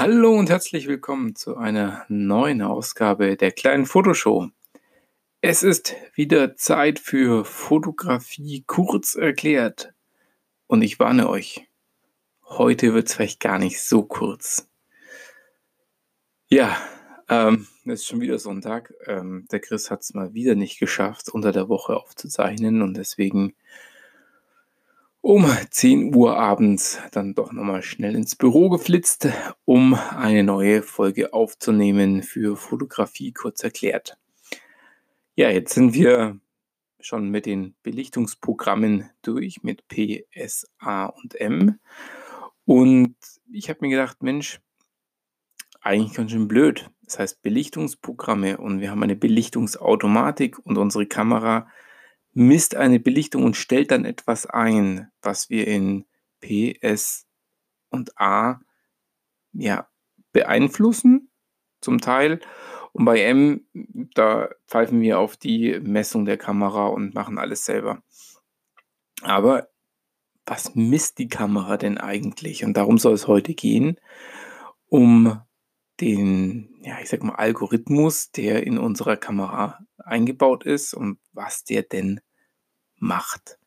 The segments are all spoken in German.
Hallo und herzlich willkommen zu einer neuen Ausgabe der kleinen Fotoshow. Es ist wieder Zeit für Fotografie kurz erklärt. Und ich warne euch, heute wird es vielleicht gar nicht so kurz. Ja, ähm, es ist schon wieder Sonntag. Ähm, der Chris hat es mal wieder nicht geschafft, unter der Woche aufzuzeichnen und deswegen um 10 Uhr abends dann doch nochmal schnell ins Büro geflitzt, um eine neue Folge aufzunehmen für Fotografie kurz erklärt. Ja, jetzt sind wir schon mit den Belichtungsprogrammen durch, mit P, S, A und M. Und ich habe mir gedacht, Mensch, eigentlich ganz schön blöd. Das heißt Belichtungsprogramme und wir haben eine Belichtungsautomatik und unsere Kamera misst eine Belichtung und stellt dann etwas ein, was wir in P, S und A ja, beeinflussen, zum Teil. Und bei M, da pfeifen wir auf die Messung der Kamera und machen alles selber. Aber was misst die Kamera denn eigentlich? Und darum soll es heute gehen, um den, ja, ich sag mal, Algorithmus, der in unserer Kamera eingebaut ist und was der denn macht.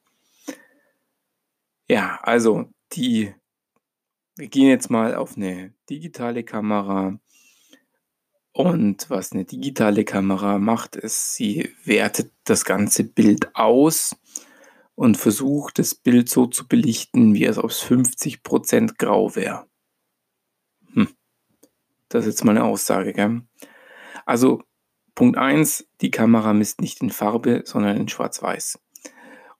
Ja, also die, wir gehen jetzt mal auf eine digitale Kamera. Und was eine digitale Kamera macht, ist, sie wertet das ganze Bild aus und versucht, das Bild so zu belichten, wie es aus 50% grau wäre. Hm. Das ist jetzt mal eine Aussage, gell? Also Punkt 1, die Kamera misst nicht in Farbe, sondern in Schwarz-Weiß.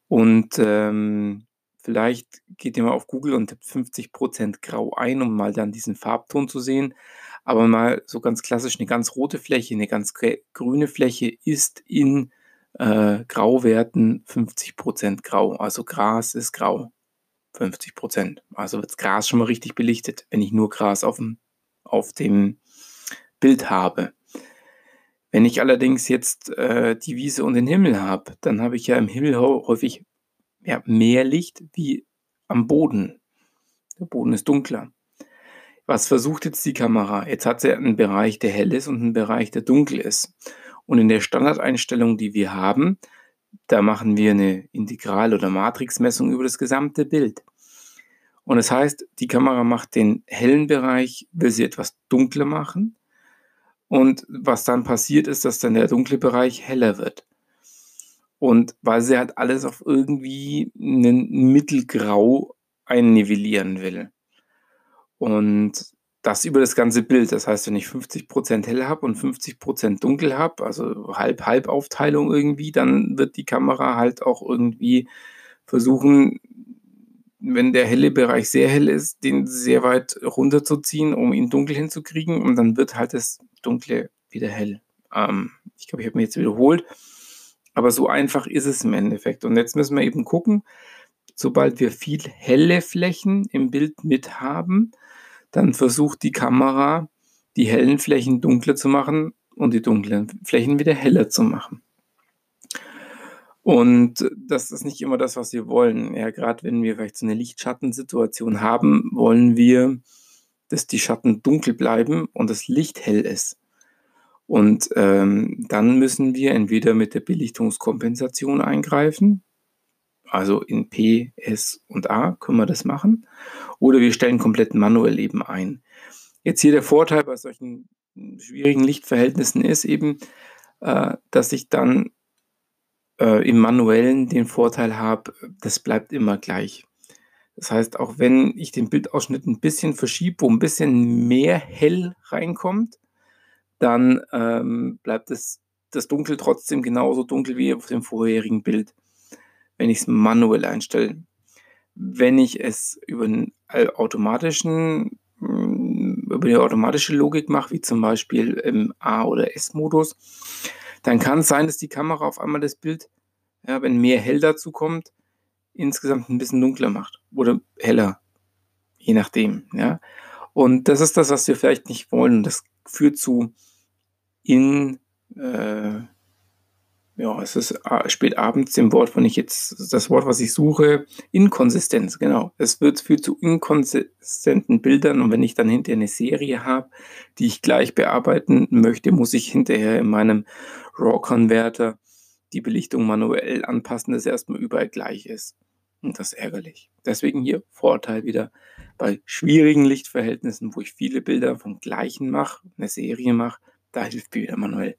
Und ähm, vielleicht geht ihr mal auf Google und tippt 50% grau ein, um mal dann diesen Farbton zu sehen. Aber mal so ganz klassisch eine ganz rote Fläche, eine ganz grüne Fläche ist in äh, Grauwerten 50% grau. Also Gras ist grau. 50%. Also wird Gras schon mal richtig belichtet, wenn ich nur Gras auf dem, auf dem Bild habe. Wenn ich allerdings jetzt äh, die Wiese und den Himmel habe, dann habe ich ja im Himmel häufig ja, mehr Licht wie am Boden. Der Boden ist dunkler. Was versucht jetzt die Kamera? Jetzt hat sie einen Bereich, der hell ist und einen Bereich, der dunkel ist. Und in der Standardeinstellung, die wir haben, da machen wir eine Integral- oder Matrixmessung über das gesamte Bild. Und das heißt, die Kamera macht den hellen Bereich, will sie etwas dunkler machen und was dann passiert ist, dass dann der dunkle Bereich heller wird. Und weil sie halt alles auf irgendwie einen Mittelgrau einnivellieren will. Und das über das ganze Bild. Das heißt, wenn ich 50% hell habe und 50% dunkel habe, also Halb-Halb-Aufteilung irgendwie, dann wird die Kamera halt auch irgendwie versuchen, wenn der helle Bereich sehr hell ist, den sehr weit runterzuziehen, um ihn dunkel hinzukriegen. Und dann wird halt das Dunkle wieder hell. Ähm, ich glaube, ich habe mich jetzt wiederholt. Aber so einfach ist es im Endeffekt. Und jetzt müssen wir eben gucken, sobald wir viel helle Flächen im Bild mit haben, dann versucht die Kamera, die hellen Flächen dunkler zu machen und die dunklen Flächen wieder heller zu machen. Und das ist nicht immer das, was wir wollen. Ja, gerade wenn wir vielleicht so eine Lichtschattensituation haben, wollen wir, dass die Schatten dunkel bleiben und das Licht hell ist. Und ähm, dann müssen wir entweder mit der Belichtungskompensation eingreifen, also in P, S und A können wir das machen, oder wir stellen komplett manuell eben ein. Jetzt hier der Vorteil bei solchen schwierigen Lichtverhältnissen ist eben, äh, dass ich dann äh, im manuellen den Vorteil habe, das bleibt immer gleich. Das heißt, auch wenn ich den Bildausschnitt ein bisschen verschiebe, wo ein bisschen mehr hell reinkommt, dann ähm, bleibt es, das Dunkel trotzdem genauso dunkel wie auf dem vorherigen Bild, wenn ich es manuell einstelle. Wenn ich es über einen automatischen mm, über die automatische Logik mache, wie zum Beispiel im A- oder S-Modus, dann kann es sein, dass die Kamera auf einmal das Bild, ja, wenn mehr hell dazu kommt, insgesamt ein bisschen dunkler macht oder heller, je nachdem. Ja. Und das ist das, was wir vielleicht nicht wollen. Das führt zu in, äh, ja, es ist äh, spät abends im Wort, wenn ich jetzt das Wort, was ich suche, Inkonsistenz, genau. Es wird führt zu inkonsistenten Bildern und wenn ich dann hinterher eine Serie habe, die ich gleich bearbeiten möchte, muss ich hinterher in meinem RAW-Converter die Belichtung manuell anpassen, dass erstmal überall gleich ist. Und das ist ärgerlich. Deswegen hier Vorteil wieder bei schwierigen Lichtverhältnissen, wo ich viele Bilder vom gleichen mache, eine Serie mache, da hilft mir wieder manuell.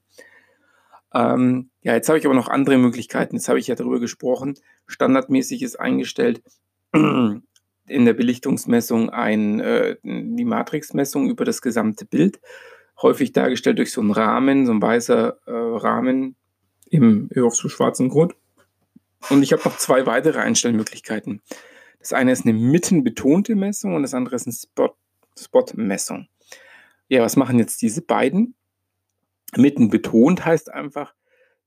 Ähm, ja, jetzt habe ich aber noch andere Möglichkeiten. Jetzt habe ich ja darüber gesprochen. Standardmäßig ist eingestellt in der Belichtungsmessung ein, äh, die Matrixmessung über das gesamte Bild. Häufig dargestellt durch so einen Rahmen, so ein weißer äh, Rahmen im, auf so schwarzen Grund. Und ich habe noch zwei weitere Einstellmöglichkeiten. Das eine ist eine mittenbetonte Messung und das andere ist eine Spot-Messung. Spot ja, was machen jetzt diese beiden? Mitten betont heißt einfach,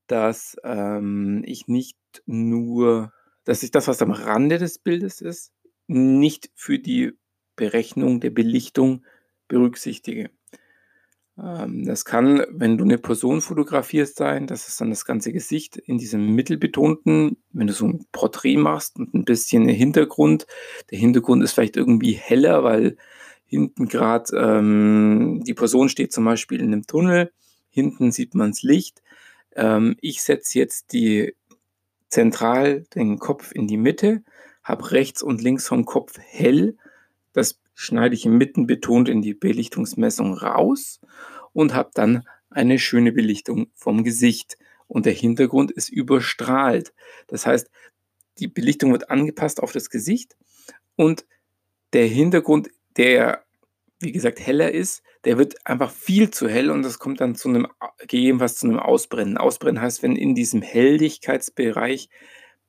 dass ähm, ich nicht nur, dass ich das, was am Rande des Bildes ist, nicht für die Berechnung der Belichtung berücksichtige. Ähm, das kann, wenn du eine Person fotografierst, sein, das ist dann das ganze Gesicht in diesem mittelbetonten, wenn du so ein Porträt machst und ein bisschen Hintergrund. Der Hintergrund ist vielleicht irgendwie heller, weil hinten gerade ähm, die Person steht zum Beispiel in einem Tunnel hinten sieht man das Licht. Ähm, ich setze jetzt die zentral den Kopf in die Mitte, habe rechts und links vom Kopf hell. Das schneide ich Mitten betont in die Belichtungsmessung raus und habe dann eine schöne Belichtung vom Gesicht. Und der Hintergrund ist überstrahlt. Das heißt, die Belichtung wird angepasst auf das Gesicht und der Hintergrund, der wie gesagt, heller ist, der wird einfach viel zu hell und das kommt dann zu einem, gegebenenfalls zu einem Ausbrennen. Ausbrennen heißt, wenn in diesem Helligkeitsbereich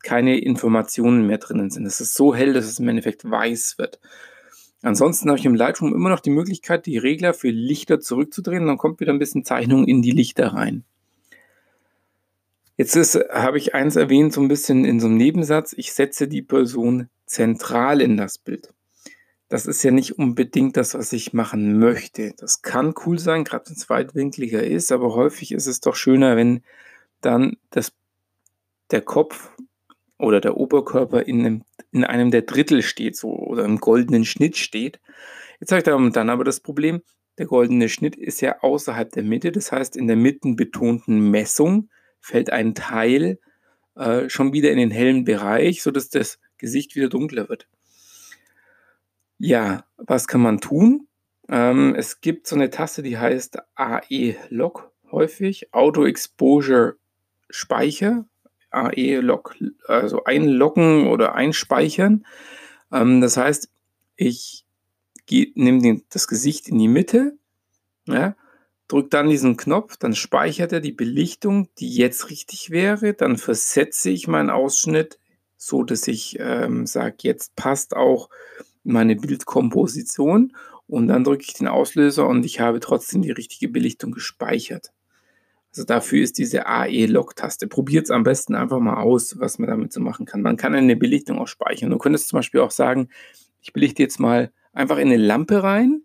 keine Informationen mehr drinnen sind. Es ist so hell, dass es im Endeffekt weiß wird. Ansonsten habe ich im Lightroom immer noch die Möglichkeit, die Regler für Lichter zurückzudrehen dann kommt wieder ein bisschen Zeichnung in die Lichter rein. Jetzt ist, habe ich eins erwähnt, so ein bisschen in so einem Nebensatz. Ich setze die Person zentral in das Bild das ist ja nicht unbedingt das, was ich machen möchte. Das kann cool sein, gerade wenn es weitwinkliger ist, aber häufig ist es doch schöner, wenn dann das, der Kopf oder der Oberkörper in einem, in einem der Drittel steht, so oder im goldenen Schnitt steht. Jetzt habe ich dann aber das Problem, der goldene Schnitt ist ja außerhalb der Mitte, das heißt, in der mittenbetonten Messung fällt ein Teil äh, schon wieder in den hellen Bereich, sodass das Gesicht wieder dunkler wird. Ja, was kann man tun? Ähm, es gibt so eine Taste, die heißt AE-Log häufig, Auto Exposure Speicher, AE-Log, also einloggen oder einspeichern. Ähm, das heißt, ich nehme das Gesicht in die Mitte, ja, drücke dann diesen Knopf, dann speichert er die Belichtung, die jetzt richtig wäre, dann versetze ich meinen Ausschnitt, so dass ich ähm, sage, jetzt passt auch meine Bildkomposition und dann drücke ich den Auslöser und ich habe trotzdem die richtige Belichtung gespeichert. Also dafür ist diese AE-Log-Taste. Probiert es am besten einfach mal aus, was man damit so machen kann. Man kann eine Belichtung auch speichern. Du könntest zum Beispiel auch sagen, ich belichte jetzt mal einfach in eine Lampe rein,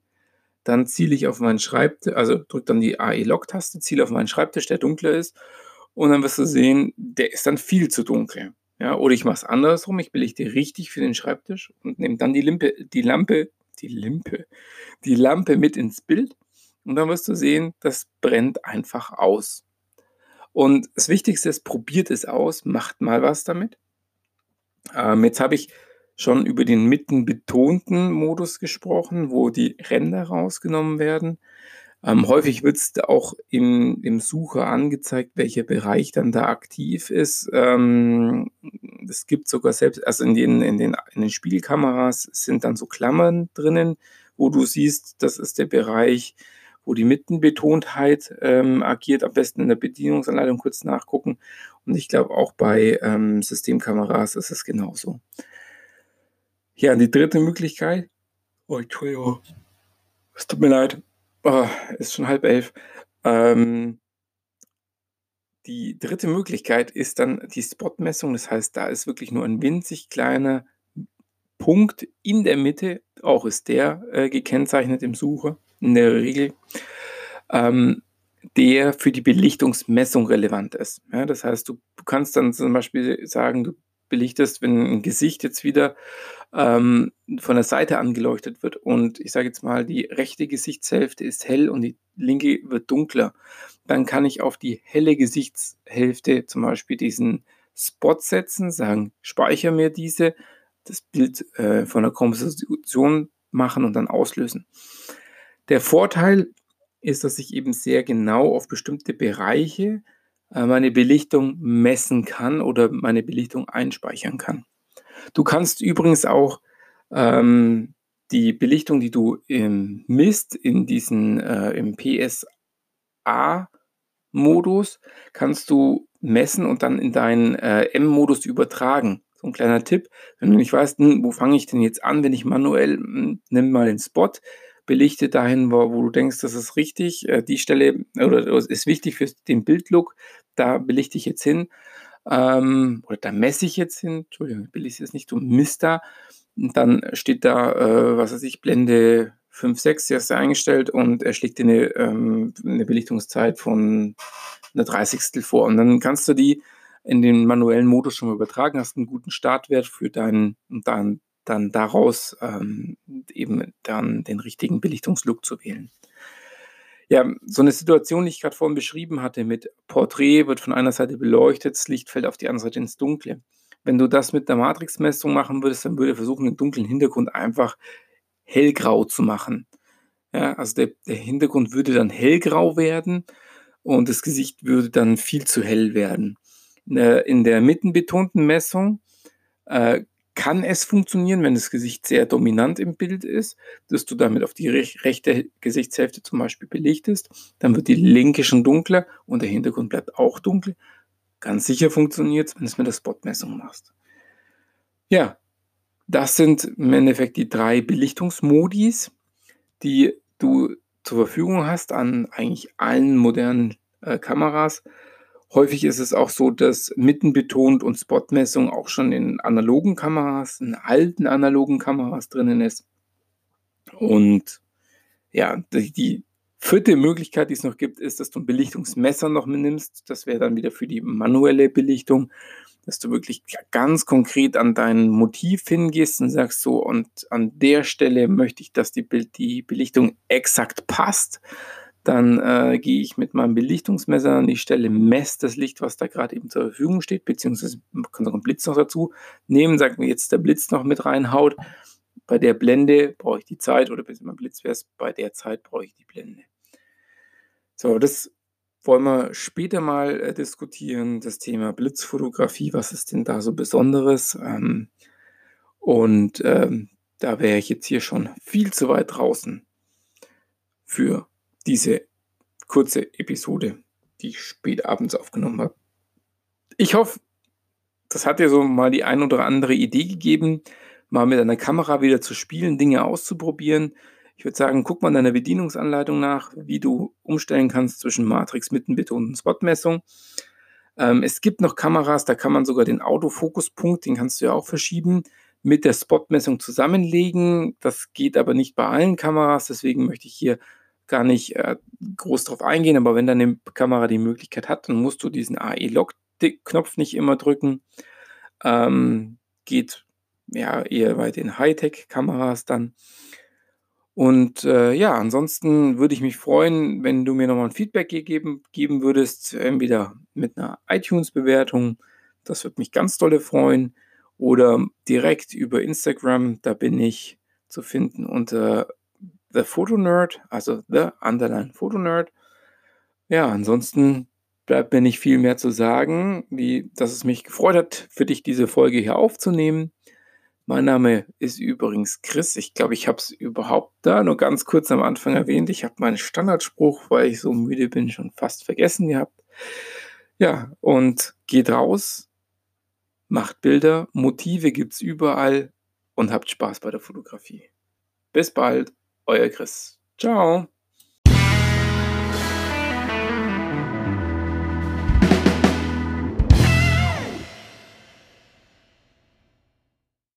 dann ziele ich auf meinen Schreibtisch, also drücke dann die AE-Log-Taste, ziele auf meinen Schreibtisch, der dunkler ist und dann wirst du sehen, der ist dann viel zu dunkel. Ja, oder ich mache es andersrum, ich belichte richtig für den Schreibtisch und nehme dann die, Limpe, die Lampe, die Limpe, die Lampe mit ins Bild und dann wirst du sehen, das brennt einfach aus. Und das Wichtigste ist, probiert es aus, macht mal was damit. Ähm, jetzt habe ich schon über den mittenbetonten Modus gesprochen, wo die Ränder rausgenommen werden. Ähm, häufig wird es auch im, im Sucher angezeigt, welcher Bereich dann da aktiv ist. Ähm, es gibt sogar selbst, also in den, in, den, in den Spielkameras sind dann so Klammern drinnen, wo du siehst, das ist der Bereich, wo die Mittenbetontheit ähm, agiert. Am besten in der Bedienungsanleitung kurz nachgucken. Und ich glaube auch bei ähm, Systemkameras ist es genauso. Ja, die dritte Möglichkeit. Oh, Entschuldigung. Es tut mir leid. Oh, ist schon halb elf. Ähm, die dritte Möglichkeit ist dann die Spotmessung. Das heißt, da ist wirklich nur ein winzig kleiner Punkt in der Mitte, auch ist der äh, gekennzeichnet im Sucher in der Regel. Ähm, der für die Belichtungsmessung relevant ist. Ja, das heißt, du, kannst dann zum Beispiel sagen, du belichtest, wenn ein Gesicht jetzt wieder ähm, von der Seite angeleuchtet wird und ich sage jetzt mal, die rechte Gesichtshälfte ist hell und die linke wird dunkler, dann kann ich auf die helle Gesichtshälfte zum Beispiel diesen Spot setzen, sagen, speichere mir diese, das Bild äh, von der Komposition machen und dann auslösen. Der Vorteil ist, dass ich eben sehr genau auf bestimmte Bereiche äh, meine Belichtung messen kann oder meine Belichtung einspeichern kann. Du kannst übrigens auch ähm, die Belichtung, die du im misst, in diesen äh, im PSA-Modus, kannst du messen und dann in deinen äh, M-Modus übertragen. So ein kleiner Tipp, wenn du nicht weißt, hm, wo fange ich denn jetzt an, wenn ich manuell, hm, nimm mal den Spot, belichte dahin, wo, wo du denkst, das ist richtig, äh, die Stelle oder ist wichtig für den Bildlook, da belichte ich jetzt hin. Ähm, oder da messe ich jetzt hin, Entschuldigung, belichte jetzt nicht, du misst da. Und dann steht da, äh, was weiß ich, Blende 5, 6, die hast du eingestellt und er schlägt dir eine, ähm, eine Belichtungszeit von einer 30. vor. Und dann kannst du die in den manuellen Modus schon mal übertragen, hast einen guten Startwert für deinen, und dann daraus ähm, eben dann den richtigen Belichtungslook zu wählen. Ja, so eine Situation, die ich gerade vorhin beschrieben hatte, mit Porträt wird von einer Seite beleuchtet, das Licht fällt auf die andere Seite ins Dunkle. Wenn du das mit der Matrixmessung machen würdest, dann würde er versuchen, den dunklen Hintergrund einfach hellgrau zu machen. Ja, also der, der Hintergrund würde dann hellgrau werden und das Gesicht würde dann viel zu hell werden. In der mittenbetonten Messung äh, kann es funktionieren, wenn das Gesicht sehr dominant im Bild ist, dass du damit auf die rechte Gesichtshälfte zum Beispiel belichtest. Dann wird die linke schon dunkler und der Hintergrund bleibt auch dunkel. Ganz sicher funktioniert es, wenn du es mit der Spotmessung machst. Ja, das sind im Endeffekt die drei Belichtungsmodis, die du zur Verfügung hast an eigentlich allen modernen äh, Kameras. Häufig ist es auch so, dass mittenbetont und Spotmessung auch schon in analogen Kameras, in alten analogen Kameras drinnen ist. Und ja, die vierte Möglichkeit, die es noch gibt, ist, dass du ein Belichtungsmesser noch mitnimmst. Das wäre dann wieder für die manuelle Belichtung, dass du wirklich ganz konkret an dein Motiv hingehst und sagst so, und an der Stelle möchte ich, dass die, Bild, die Belichtung exakt passt dann äh, gehe ich mit meinem Belichtungsmesser an die Stelle, messe das Licht, was da gerade eben zur Verfügung steht, beziehungsweise man kann auch einen Blitz noch dazu nehmen, sagen wir jetzt der Blitz noch mit reinhaut. Bei der Blende brauche ich die Zeit oder bis mein Blitz wäre bei der Zeit brauche ich die Blende. So, das wollen wir später mal äh, diskutieren, das Thema Blitzfotografie, was ist denn da so Besonderes? Ähm, und ähm, da wäre ich jetzt hier schon viel zu weit draußen für diese kurze Episode, die ich spät abends aufgenommen habe. Ich hoffe, das hat dir so mal die ein oder andere Idee gegeben, mal mit einer Kamera wieder zu spielen, Dinge auszuprobieren. Ich würde sagen, guck mal in deiner Bedienungsanleitung nach, wie du umstellen kannst zwischen Matrix, Mittenbeton und Spotmessung. Ähm, es gibt noch Kameras, da kann man sogar den Autofokuspunkt, den kannst du ja auch verschieben, mit der Spotmessung zusammenlegen. Das geht aber nicht bei allen Kameras, deswegen möchte ich hier gar nicht äh, groß drauf eingehen, aber wenn deine Kamera die Möglichkeit hat, dann musst du diesen AE-Lock-Knopf nicht immer drücken. Ähm, geht ja eher bei den Hightech-Kameras dann. Und äh, ja, ansonsten würde ich mich freuen, wenn du mir nochmal ein Feedback gegeben, geben würdest, entweder mit einer iTunes-Bewertung, das würde mich ganz dolle freuen, oder direkt über Instagram, da bin ich zu finden unter The Photo Nerd, also The Underline Photo Nerd. Ja, ansonsten bleibt mir nicht viel mehr zu sagen, wie dass es mich gefreut hat, für dich diese Folge hier aufzunehmen. Mein Name ist übrigens Chris. Ich glaube, ich habe es überhaupt da nur ganz kurz am Anfang erwähnt. Ich habe meinen Standardspruch, weil ich so müde bin, schon fast vergessen gehabt. Ja, und geht raus, macht Bilder, Motive gibt es überall und habt Spaß bei der Fotografie. Bis bald. Euer Chris. Ciao.